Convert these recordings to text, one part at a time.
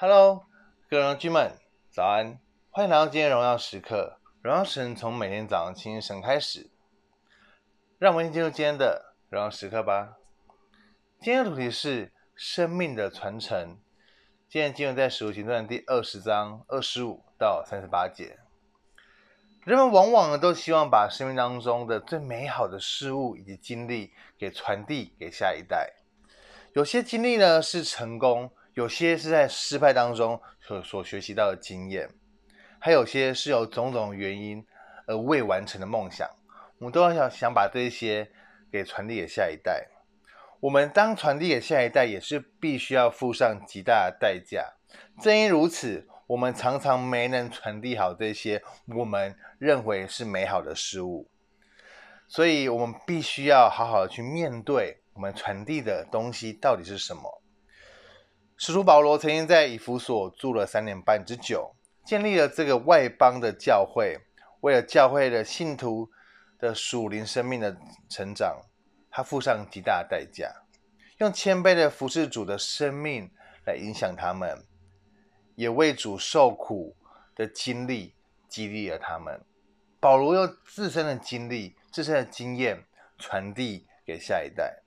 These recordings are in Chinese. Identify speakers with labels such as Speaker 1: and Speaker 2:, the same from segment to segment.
Speaker 1: Hello，各位荣耀君们，早安！欢迎来到今天荣耀时刻。荣耀神从每天早上清晨开始，让我们进入今天的荣耀时刻吧。今天的主题是生命的传承。今天经文在《使徒行传》第二十章二十五到三十八节。人们往往呢都希望把生命当中的最美好的事物以及经历给传递给下一代。有些经历呢是成功，有些是在失败当中所所学习到的经验，还有些是有种种原因而未完成的梦想。我们都要想想把这些给传递给下一代。我们当传递给下一代，也是必须要付上极大的代价。正因如此，我们常常没能传递好这些我们认为是美好的事物，所以我们必须要好好的去面对我们传递的东西到底是什么。使徒保罗曾经在以弗所住了三年半之久，建立了这个外邦的教会，为了教会的信徒的属灵生命的成长，他付上极大的代价，用谦卑的服侍主的生命来影响他们。也为主受苦的经历激励了他们。保罗用自身的经历、自身的经验传递给下一代。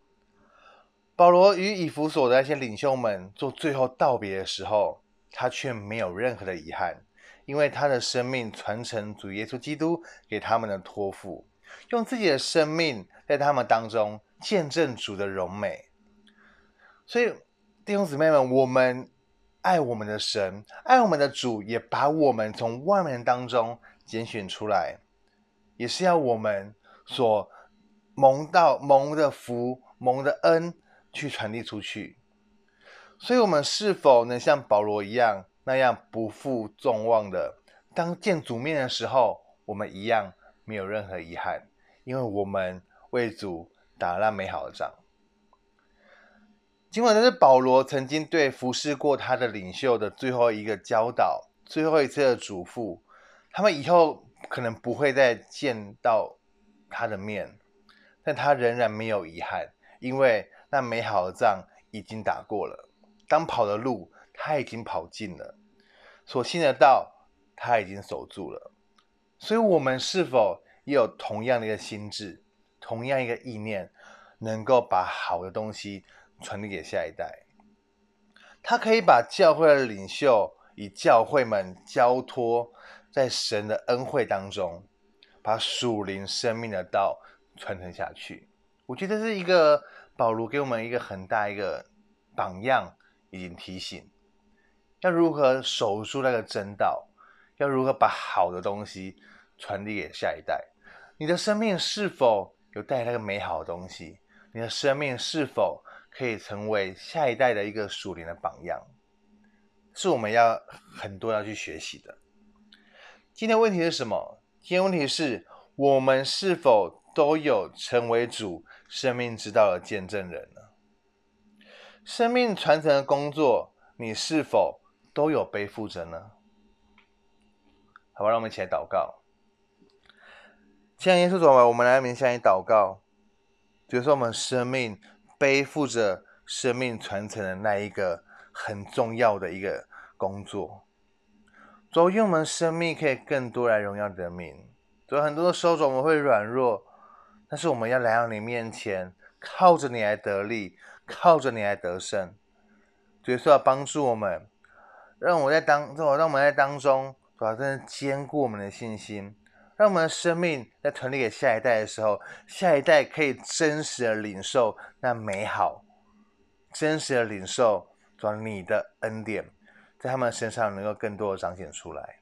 Speaker 1: 保罗与以弗所的那些领袖们做最后道别的时候，他却没有任何的遗憾，因为他的生命传承主耶稣基督给他们的托付，用自己的生命在他们当中见证主的荣美。所以弟兄姊妹们，我们。爱我们的神，爱我们的主，也把我们从万人当中拣选出来，也是要我们所蒙到蒙的福、蒙的恩去传递出去。所以，我们是否能像保罗一样，那样不负众望的，当见主面的时候，我们一样没有任何遗憾，因为我们为主打了那美好的仗。尽管这是保罗曾经对服侍过他的领袖的最后一个教导、最后一次的嘱咐，他们以后可能不会再见到他的面，但他仍然没有遗憾，因为那美好的仗已经打过了，当跑的路他已经跑尽了，所信的道他已经守住了。所以，我们是否也有同样的一个心智、同样一个意念，能够把好的东西传递给下一代，他可以把教会的领袖与教会们交托在神的恩惠当中，把属灵生命的道传承下去。我觉得是一个保罗给我们一个很大一个榜样以及提醒，要如何守住那个真道，要如何把好的东西传递给下一代。你的生命是否有带那个美好的东西？你的生命是否可以成为下一代的一个属灵的榜样，是我们要很多要去学习的。今天问题是什么？今天问题是我们是否都有成为主生命之道的见证人呢？生命传承的工作，你是否都有背负着呢？好吧，让我们一起来祷告。亲爱的耶稣主，我们来面向你祷告，比如说我们生命。背负着生命传承的那一个很重要的一个工作，主，用我们生命可以更多来荣耀你的名。主，很多的时候我们会软弱，但是我们要来到你面前，靠着你来得力，靠着你来得胜。主，说要帮助我们，让我在当，让我们在当中，主要真的坚固我们的信心。让我们的生命在传递给下一代的时候，下一代可以真实的领受那美好，真实的领受主你的恩典，在他们身上能够更多的彰显出来。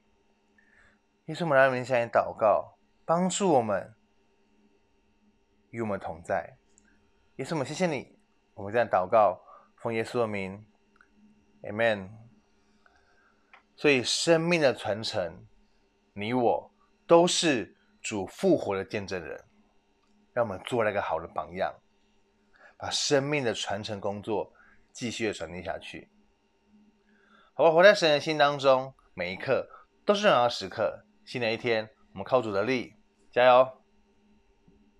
Speaker 1: 耶稣，我们来面向你祷告，帮助我们，与我们同在。耶稣，我们谢谢你，我们这样祷告，奉耶稣的名，Amen。所以，生命的传承，你我。都是主复活的见证人，让我们做了一个好的榜样，把生命的传承工作继续的传递下去。好吧，活在神的心当中，每一刻都是荣耀时刻。新的一天，我们靠主的力，加油！